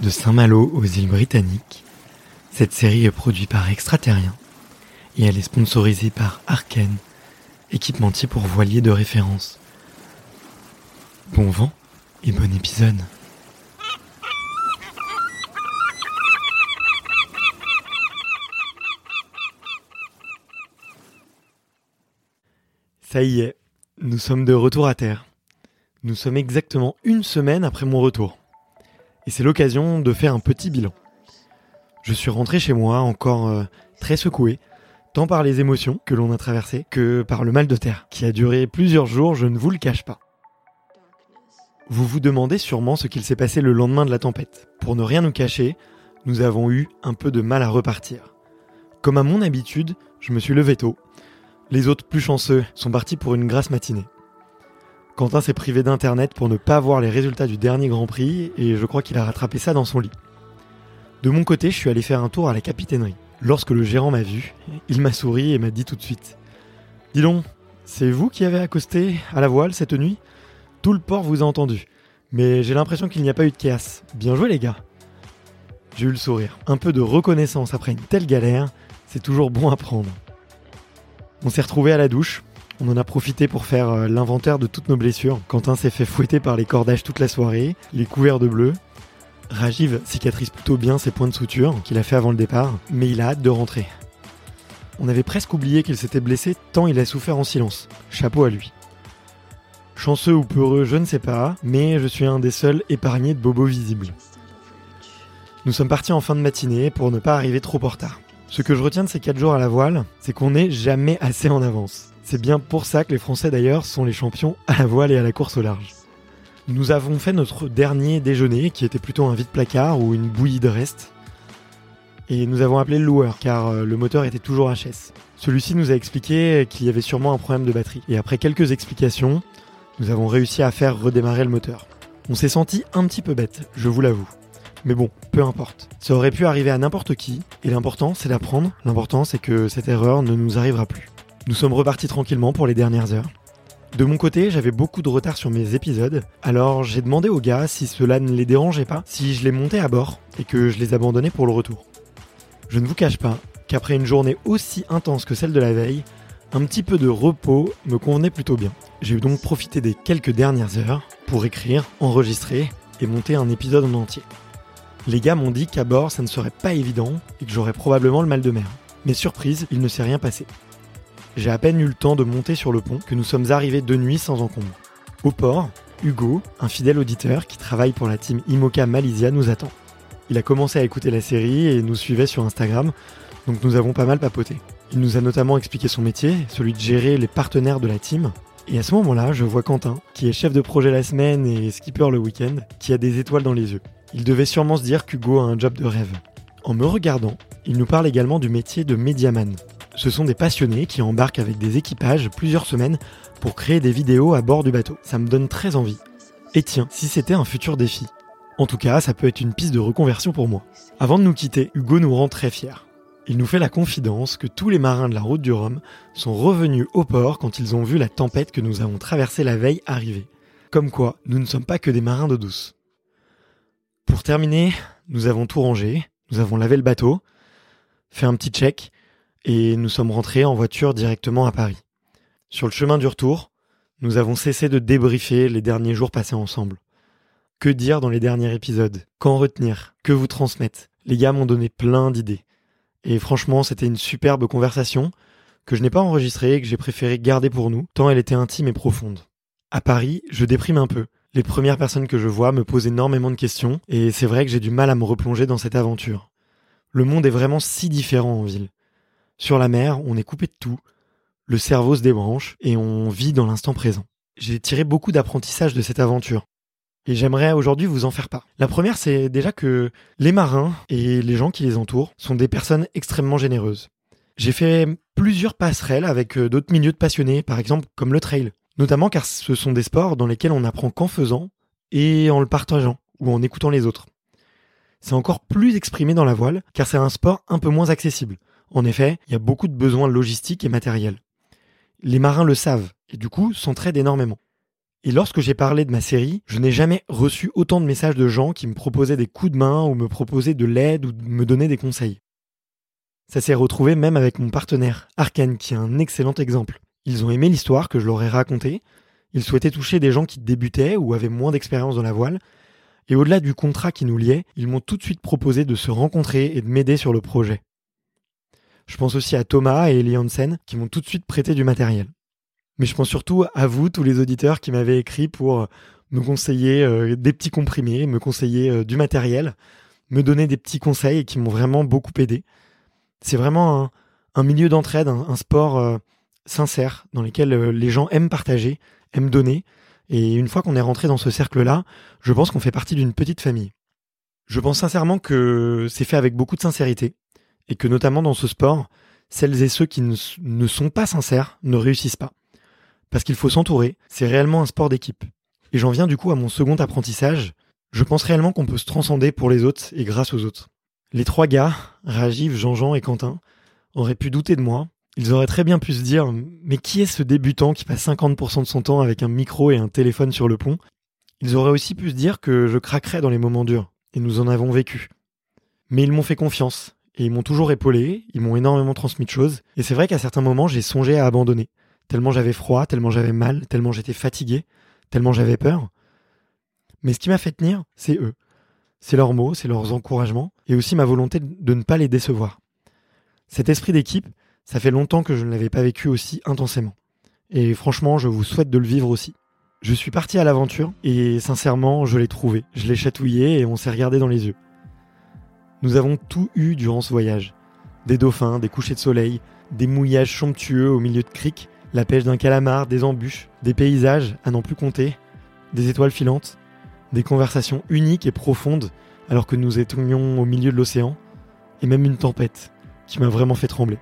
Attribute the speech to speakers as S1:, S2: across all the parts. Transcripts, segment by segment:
S1: De Saint-Malo aux îles Britanniques, cette série est produite par Extraterrien et elle est sponsorisée par Arken, équipementier pour voiliers de référence. Bon vent et bon épisode. Ça y est, nous sommes de retour à terre. Nous sommes exactement une semaine après mon retour. Et c'est l'occasion de faire un petit bilan. Je suis rentré chez moi encore euh, très secoué, tant par les émotions que l'on a traversées que par le mal de terre, qui a duré plusieurs jours, je ne vous le cache pas. Vous vous demandez sûrement ce qu'il s'est passé le lendemain de la tempête. Pour ne rien nous cacher, nous avons eu un peu de mal à repartir. Comme à mon habitude, je me suis levé tôt. Les autres plus chanceux sont partis pour une grasse matinée. Quentin s'est privé d'internet pour ne pas voir les résultats du dernier Grand Prix et je crois qu'il a rattrapé ça dans son lit. De mon côté, je suis allé faire un tour à la capitainerie. Lorsque le gérant m'a vu, il m'a souri et m'a dit tout de suite Dis donc, c'est vous qui avez accosté à la voile cette nuit? Tout le port vous a entendu. Mais j'ai l'impression qu'il n'y a pas eu de chaos. Bien joué les gars J'ai eu le sourire. Un peu de reconnaissance après une telle galère, c'est toujours bon à prendre. On s'est retrouvés à la douche. On en a profité pour faire euh, l'inventaire de toutes nos blessures. Quentin s'est fait fouetter par les cordages toute la soirée, les couverts de bleu. Rajiv cicatrise plutôt bien ses points de suture qu'il a fait avant le départ, mais il a hâte de rentrer. On avait presque oublié qu'il s'était blessé tant il a souffert en silence. Chapeau à lui. Chanceux ou peureux, je ne sais pas, mais je suis un des seuls épargnés de bobos visibles. Nous sommes partis en fin de matinée pour ne pas arriver trop en retard. Ce que je retiens de ces 4 jours à la voile, c'est qu'on n'est jamais assez en avance. C'est bien pour ça que les Français d'ailleurs sont les champions à la voile et à la course au large. Nous avons fait notre dernier déjeuner qui était plutôt un vide placard ou une bouillie de reste. Et nous avons appelé le loueur car euh, le moteur était toujours HS. Celui-ci nous a expliqué qu'il y avait sûrement un problème de batterie. Et après quelques explications, nous avons réussi à faire redémarrer le moteur. On s'est senti un petit peu bête, je vous l'avoue. Mais bon, peu importe. Ça aurait pu arriver à n'importe qui, et l'important c'est d'apprendre, l'important c'est que cette erreur ne nous arrivera plus. Nous sommes repartis tranquillement pour les dernières heures. De mon côté, j'avais beaucoup de retard sur mes épisodes, alors j'ai demandé aux gars si cela ne les dérangeait pas, si je les montais à bord et que je les abandonnais pour le retour. Je ne vous cache pas qu'après une journée aussi intense que celle de la veille, un petit peu de repos me convenait plutôt bien. J'ai donc profité des quelques dernières heures pour écrire, enregistrer et monter un épisode en entier. Les gars m'ont dit qu'à bord ça ne serait pas évident et que j'aurais probablement le mal de mer. Mais surprise, il ne s'est rien passé. J'ai à peine eu le temps de monter sur le pont que nous sommes arrivés de nuit sans encombre. Au port, Hugo, un fidèle auditeur qui travaille pour la team Imoca Malaysia, nous attend. Il a commencé à écouter la série et nous suivait sur Instagram, donc nous avons pas mal papoté. Il nous a notamment expliqué son métier, celui de gérer les partenaires de la team. Et à ce moment-là, je vois Quentin, qui est chef de projet la semaine et skipper le week-end, qui a des étoiles dans les yeux. Il devait sûrement se dire qu'Hugo a un job de rêve. En me regardant, il nous parle également du métier de médiaman. Ce sont des passionnés qui embarquent avec des équipages plusieurs semaines pour créer des vidéos à bord du bateau. Ça me donne très envie. Et tiens, si c'était un futur défi. En tout cas, ça peut être une piste de reconversion pour moi. Avant de nous quitter, Hugo nous rend très fiers. Il nous fait la confidence que tous les marins de la route du Rhum sont revenus au port quand ils ont vu la tempête que nous avons traversée la veille arriver. Comme quoi, nous ne sommes pas que des marins d'eau douce. Pour terminer, nous avons tout rangé, nous avons lavé le bateau, fait un petit check, et nous sommes rentrés en voiture directement à Paris. Sur le chemin du retour, nous avons cessé de débriefer les derniers jours passés ensemble. Que dire dans les derniers épisodes? Qu'en retenir? Que vous transmettre? Les gars m'ont donné plein d'idées. Et franchement, c'était une superbe conversation que je n'ai pas enregistrée et que j'ai préféré garder pour nous, tant elle était intime et profonde. À Paris, je déprime un peu. Les premières personnes que je vois me posent énormément de questions, et c'est vrai que j'ai du mal à me replonger dans cette aventure. Le monde est vraiment si différent en ville. Sur la mer, on est coupé de tout, le cerveau se débranche, et on vit dans l'instant présent. J'ai tiré beaucoup d'apprentissage de cette aventure. Et j'aimerais aujourd'hui vous en faire part. La première, c'est déjà que les marins et les gens qui les entourent sont des personnes extrêmement généreuses. J'ai fait plusieurs passerelles avec euh, d'autres milieux de passionnés, par exemple comme le trail. Notamment car ce sont des sports dans lesquels on apprend qu'en faisant et en le partageant ou en écoutant les autres. C'est encore plus exprimé dans la voile car c'est un sport un peu moins accessible. En effet, il y a beaucoup de besoins logistiques et matériels. Les marins le savent et du coup s'entraident énormément. Et lorsque j'ai parlé de ma série, je n'ai jamais reçu autant de messages de gens qui me proposaient des coups de main ou me proposaient de l'aide ou me donnaient des conseils. Ça s'est retrouvé même avec mon partenaire, Arkane, qui est un excellent exemple. Ils ont aimé l'histoire que je leur ai racontée, ils souhaitaient toucher des gens qui débutaient ou avaient moins d'expérience dans la voile, et au-delà du contrat qui nous liait, ils m'ont tout de suite proposé de se rencontrer et de m'aider sur le projet. Je pense aussi à Thomas et Eli Hansen qui m'ont tout de suite prêté du matériel. Mais je pense surtout à vous, tous les auditeurs qui m'avaient écrit pour me conseiller euh, des petits comprimés, me conseiller euh, du matériel, me donner des petits conseils et qui m'ont vraiment beaucoup aidé. C'est vraiment un, milieu d'entraide, un, sport euh, sincère dans lequel les gens aiment partager, aiment donner. Et une fois qu'on est rentré dans ce cercle-là, je pense qu'on fait partie d'une petite famille. Je pense sincèrement que c'est fait avec beaucoup de sincérité et que notamment dans ce sport, celles et ceux qui ne sont pas sincères ne réussissent pas parce qu'il faut s'entourer, c'est réellement un sport d'équipe. Et j'en viens du coup à mon second apprentissage, je pense réellement qu'on peut se transcender pour les autres et grâce aux autres. Les trois gars, Rajiv, Jean-Jean et Quentin, auraient pu douter de moi, ils auraient très bien pu se dire mais qui est ce débutant qui passe 50% de son temps avec un micro et un téléphone sur le pont? Ils auraient aussi pu se dire que je craquerais dans les moments durs, et nous en avons vécu. Mais ils m'ont fait confiance, et ils m'ont toujours épaulé, ils m'ont énormément transmis de choses, et c'est vrai qu'à certains moments j'ai songé à abandonner tellement j'avais froid, tellement j'avais mal, tellement j'étais fatigué, tellement j'avais peur. Mais ce qui m'a fait tenir, c'est eux. C'est leurs mots, c'est leurs encouragements, et aussi ma volonté de ne pas les décevoir. Cet esprit d'équipe, ça fait longtemps que je ne l'avais pas vécu aussi intensément. Et franchement, je vous souhaite de le vivre aussi. Je suis parti à l'aventure, et sincèrement, je l'ai trouvé. Je l'ai chatouillé, et on s'est regardé dans les yeux. Nous avons tout eu durant ce voyage. Des dauphins, des couchers de soleil, des mouillages somptueux au milieu de criques, la pêche d'un calamar, des embûches, des paysages à n'en plus compter, des étoiles filantes, des conversations uniques et profondes alors que nous étions au milieu de l'océan, et même une tempête qui m'a vraiment fait trembler.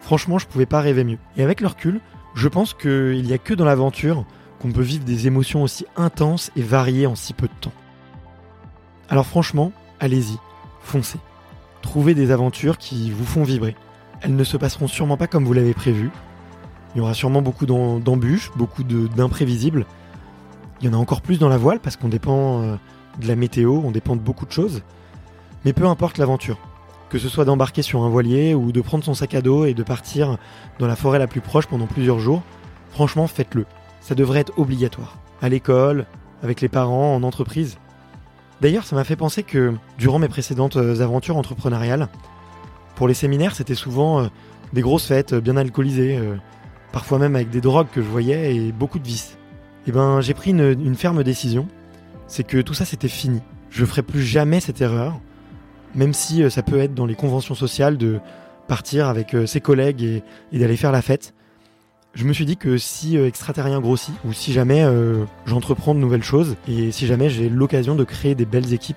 S1: Franchement, je pouvais pas rêver mieux. Et avec le recul, je pense qu'il n'y a que dans l'aventure qu'on peut vivre des émotions aussi intenses et variées en si peu de temps. Alors franchement, allez-y, foncez. Trouvez des aventures qui vous font vibrer. Elles ne se passeront sûrement pas comme vous l'avez prévu, il y aura sûrement beaucoup d'embûches, beaucoup d'imprévisibles. Il y en a encore plus dans la voile parce qu'on dépend euh, de la météo, on dépend de beaucoup de choses. Mais peu importe l'aventure, que ce soit d'embarquer sur un voilier ou de prendre son sac à dos et de partir dans la forêt la plus proche pendant plusieurs jours, franchement faites-le. Ça devrait être obligatoire. À l'école, avec les parents, en entreprise. D'ailleurs, ça m'a fait penser que durant mes précédentes euh, aventures entrepreneuriales, pour les séminaires, c'était souvent euh, des grosses fêtes bien alcoolisées, parfois même avec des drogues que je voyais et beaucoup de vices. Et eh ben j'ai pris une, ferme décision, c'est que tout ça c'était fini. Je ferai plus jamais cette erreur, même si euh, ça peut être dans les conventions sociales de partir avec euh, ses collègues et, d'aller faire la fête. Je me suis dit que si euh, extraterrien grossit, ou si jamais j'entreprends de nouvelles choses, et si jamais j'ai l'occasion de créer des belles équipes,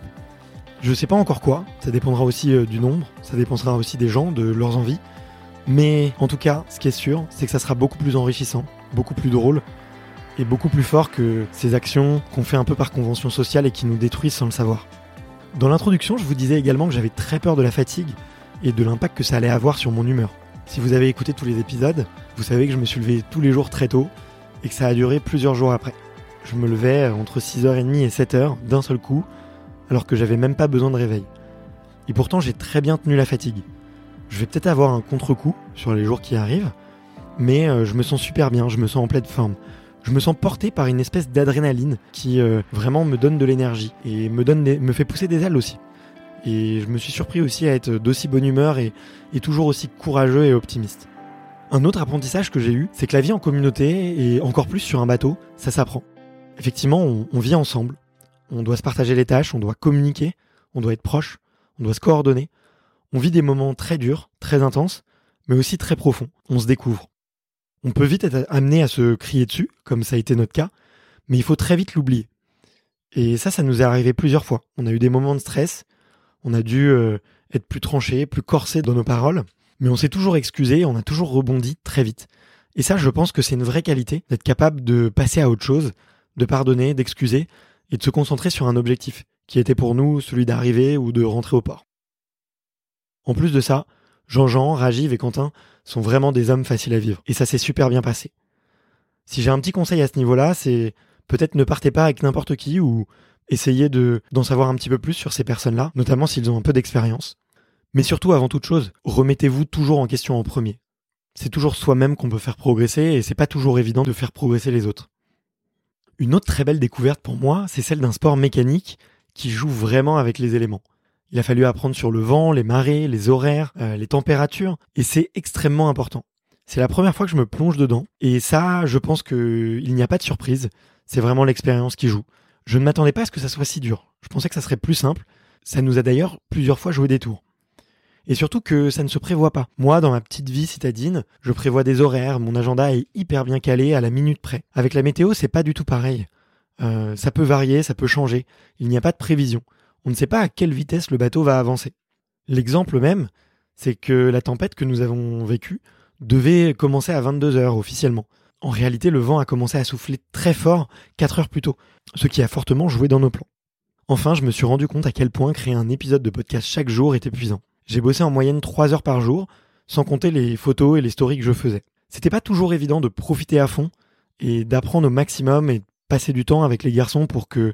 S1: je sais pas encore quoi, ça dépendra aussi du nombre, ça dépendra aussi des gens, de leurs envies, mais en tout cas, ce qui est sûr, c'est que ça sera beaucoup plus enrichissant, beaucoup plus drôle et beaucoup plus fort que ces actions qu'on fait un peu par convention sociale et qui nous détruisent sans le savoir. Dans l'introduction, je vous disais également que j'avais très peur de la fatigue et de l'impact que ça allait avoir sur mon humeur. Si vous avez écouté tous les épisodes, vous savez que je me suis levé tous les jours très tôt et que ça a duré plusieurs jours après. Je me levais entre 6h30 et 7h d'un seul coup, alors que j'avais même pas besoin de réveil. Et pourtant, j'ai très bien tenu la fatigue. Je vais peut-être avoir un contre-coup sur les jours qui arrivent, mais euh, je me sens super bien, je me sens en pleine forme. Je me sens porté par une espèce d'adrénaline qui euh, vraiment me donne de l'énergie et me fait pousser des ailes aussi. Et je me suis surpris aussi à être d'aussi bonne humeur et, toujours aussi courageux et optimiste. Un autre apprentissage que j'ai eu, c'est que la vie en communauté, et encore plus sur un bateau, ça s'apprend. Effectivement, on, on vit ensemble, on doit se partager les tâches, on doit communiquer, on doit être proche, on doit se coordonner. On vit des moments très durs, très intenses, mais aussi très profonds. On se découvre. On peut vite être amené à se crier dessus, comme ça a été notre cas, mais il faut très vite l'oublier. Et ça, ça nous est arrivé plusieurs fois. On a eu des moments de stress, on a dû euh, être plus tranché, plus corsé dans nos paroles, mais on s'est toujours excusé, on a toujours rebondi très vite. Et ça, je pense que c'est une vraie qualité, d'être capable de passer à autre chose, de pardonner, d'excuser, et de se concentrer sur un objectif, qui était pour nous celui d'arriver ou de rentrer au port. En plus de ça, Jean-Jean, Rajiv et Quentin sont vraiment des hommes faciles à vivre, et ça s'est super bien passé. Si j'ai un petit conseil à ce niveau-là, c'est peut-être ne partez pas avec n'importe qui ou essayez de d'en savoir un petit peu plus sur ces personnes-là, notamment s'ils ont un peu d'expérience. Mais surtout, avant toute chose, remettez-vous toujours en question en premier. C'est toujours soi-même qu'on peut faire progresser et c'est pas toujours évident de faire progresser les autres. Une autre très belle découverte pour moi, c'est celle d'un sport mécanique qui joue vraiment avec les éléments. Il a fallu apprendre sur le vent, les marées, les horaires, euh, les températures, et c'est extrêmement important. C'est la première fois que je me plonge dedans, et ça, je pense qu'il n'y a pas de surprise. C'est vraiment l'expérience qui joue. Je ne m'attendais pas à ce que ça soit si dur. Je pensais que ça serait plus simple. Ça nous a d'ailleurs plusieurs fois joué des tours. Et surtout que ça ne se prévoit pas. Moi, dans ma petite vie citadine, je prévois des horaires, mon agenda est hyper bien calé à la minute près. Avec la météo, c'est pas du tout pareil. Euh, ça peut varier, ça peut changer. Il n'y a pas de prévision. On ne sait pas à quelle vitesse le bateau va avancer. L'exemple même, c'est que la tempête que nous avons vécue devait commencer à 22 heures officiellement. En réalité, le vent a commencé à souffler très fort 4 heures plus tôt, ce qui a fortement joué dans nos plans. Enfin, je me suis rendu compte à quel point créer un épisode de podcast chaque jour est épuisant. J'ai bossé en moyenne 3 heures par jour, sans compter les photos et les stories que je faisais. C'était pas toujours évident de profiter à fond et d'apprendre au maximum et de passer du temps avec les garçons pour que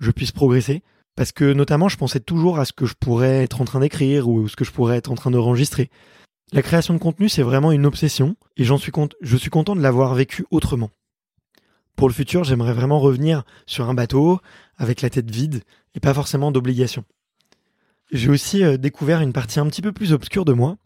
S1: je puisse progresser. Parce que notamment, je pensais toujours à ce que je pourrais être en train d'écrire ou ce que je pourrais être en train d'enregistrer. La création de contenu, c'est vraiment une obsession et je suis content de l'avoir vécu autrement. Pour le futur, j'aimerais vraiment revenir sur un bateau avec la tête vide et pas forcément d'obligation. J'ai aussi euh, découvert une partie un petit peu plus obscure de moi,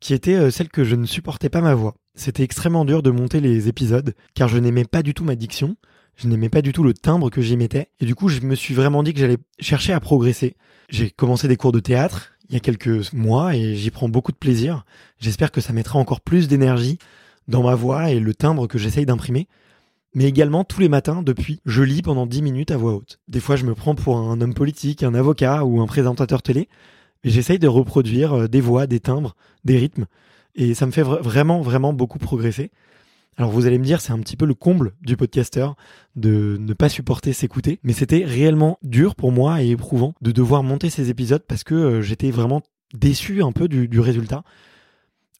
S1: qui était euh, celle que je ne supportais pas ma voix. C'était extrêmement dur de monter les épisodes, car je n'aimais pas du tout ma diction, je n'aimais pas du tout le timbre que j'y mettais, et du coup je me suis vraiment dit que j'allais chercher à progresser. J'ai commencé des cours de théâtre il y a quelques mois et j'y prends beaucoup de plaisir. J'espère que ça mettra encore plus d'énergie dans ma voix et le timbre que j'essaye d'imprimer. Mais également tous les matins depuis, je lis pendant 10 minutes à voix haute. Des fois je me prends pour un homme politique, un avocat ou un présentateur télé, et j'essaye de reproduire euh, des voix, des timbres, des rythmes, et ça me fait vraiment vraiment beaucoup progresser. Alors vous allez me dire, c'est un petit peu le comble du podcasteur de ne pas supporter s'écouter, mais c'était réellement dur pour moi et éprouvant de devoir monter ces épisodes parce que euh, j'étais vraiment déçu un peu du, résultat.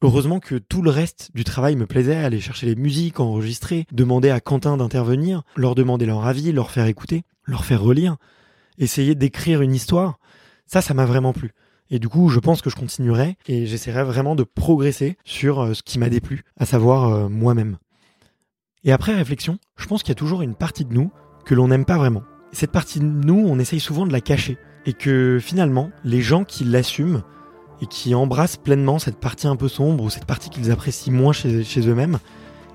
S1: Heureusement que tout le reste du travail me plaisait, aller chercher les musiques, enregistrer, demander à Quentin d'intervenir, leur demander leur avis, leur faire écouter, leur faire relire, essayer d'écrire une histoire. Ça, ça m'a vraiment plu. Et du coup, je pense que je continuerai et j'essaierai vraiment de progresser sur euh, ce qui m'a déplu, à savoir euh, moi-même. Et après réflexion, je pense qu'il y a toujours une partie de nous que l'on n'aime pas vraiment. Et cette partie de nous, on essaye souvent de la cacher. Et que finalement, les gens qui l'assument et qui embrassent pleinement cette partie un peu sombre ou cette partie qu'ils apprécient moins chez, chez eux-mêmes,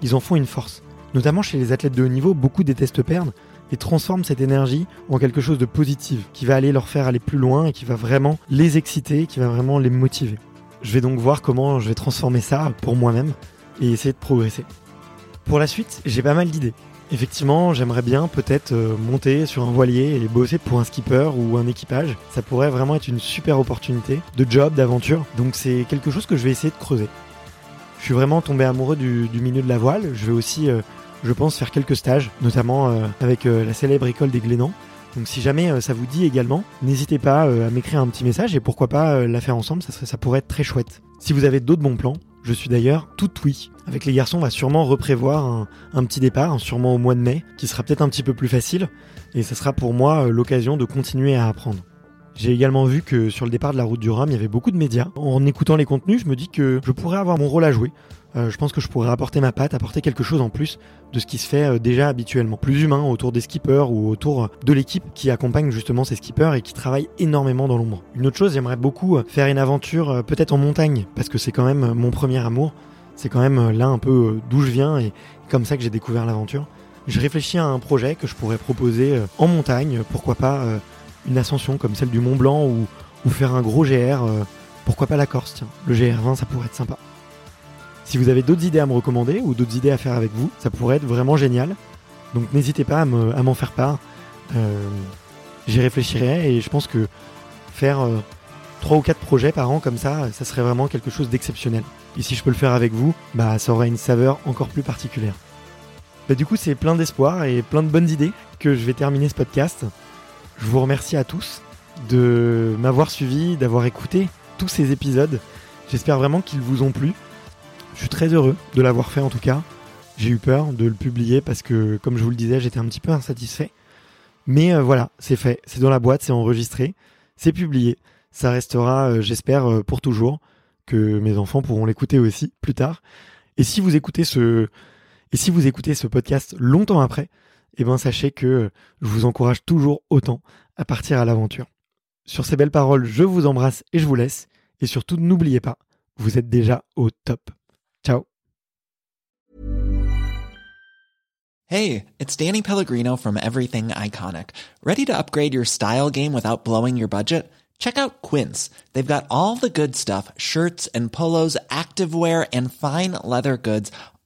S1: ils en font une force. Notamment chez les athlètes de haut niveau, beaucoup détestent perdre et transforment cette énergie en quelque chose de positif, qui va aller leur faire aller plus loin et qui va vraiment les exciter, qui va vraiment les motiver. Je vais donc voir comment je vais transformer ça pour moi-même et essayer de progresser. Pour la suite, j'ai pas mal d'idées. Effectivement, j'aimerais bien peut-être euh, monter sur un voilier et bosser pour un skipper ou un équipage. Ça pourrait vraiment être une super opportunité de job, d'aventure. Donc c'est quelque chose que je vais essayer de creuser. Je suis vraiment tombé amoureux du, milieu de la voile. Je vais aussi, euh, je pense, faire quelques stages, notamment euh, avec la célèbre école des Glénans. Donc si jamais ça vous dit également, n'hésitez pas à m'écrire un petit message et pourquoi pas la faire ensemble, ça, ça pourrait être très chouette. Si vous avez d'autres bons plans, je suis d'ailleurs tout oui. Avec les garçons, on va sûrement reprévoir un, petit départ, sûrement au mois de mai, qui sera peut-être un petit peu plus facile, et ça sera pour moi euh, l'occasion de continuer à apprendre. J'ai également vu que sur le départ de la route du Rhum, il y avait beaucoup de médias. En écoutant les contenus, je me dis que je pourrais avoir mon rôle à jouer. Euh, je pense que je pourrais apporter ma patte, apporter quelque chose en plus de ce qui se fait euh, déjà habituellement. Plus humain autour des skippers ou autour de l'équipe qui accompagne justement ces skippers et qui travaille énormément dans l'ombre. Une autre chose, j'aimerais beaucoup euh, faire une aventure peut-être en montagne parce que c'est quand même mon premier amour. C'est quand même là un peu d'où je viens et comme ça que j'ai découvert l'aventure. je réfléchis à un projet que je pourrais proposer euh, en montagne, pourquoi pas euh, une ascension comme celle du Mont Blanc ou, faire un gros GR, euh, pourquoi pas la Corse, tiens, le GR20 ça pourrait être sympa. Si vous avez d'autres idées à me recommander ou d'autres idées à faire avec vous, ça pourrait être vraiment génial. Donc n'hésitez pas à me- à m'en faire part. Euh, J'y réfléchirai et je pense que faire euh, 3 ou 4 projets par an comme ça, ça serait vraiment quelque chose d'exceptionnel. Et si je peux le faire avec vous, bah ça aura une saveur encore plus particulière. Bah, du coup, c'est plein d'espoir et plein de bonnes idées que je vais terminer ce podcast. Je vous remercie à tous de m'avoir suivi, d'avoir écouté tous ces épisodes. J'espère vraiment qu'ils vous ont plu. Je suis très heureux de l'avoir fait en tout cas. J'ai eu peur de le publier parce que, comme je vous le disais, j'étais un petit peu insatisfait. Mais euh, voilà, c'est fait, c'est dans la boîte, c'est enregistré, c'est publié. Ça restera, euh, j'espère, euh, pour toujours, que mes enfants pourront l'écouter aussi plus tard. Et si vous écoutez ce, et si vous écoutez ce podcast longtemps après, eh ben sachez que je vous encourage toujours autant à partir à l'aventure. Sur ces belles paroles, je vous embrasse et je vous laisse. Et surtout, n'oubliez pas, vous êtes déjà au top. Ciao
S2: Hey, it's Danny Pellegrino from Everything Iconic. Ready to upgrade your style game without blowing your budget? Check out Quince. They've got all the good stuff shirts and polos, activewear, and fine leather goods,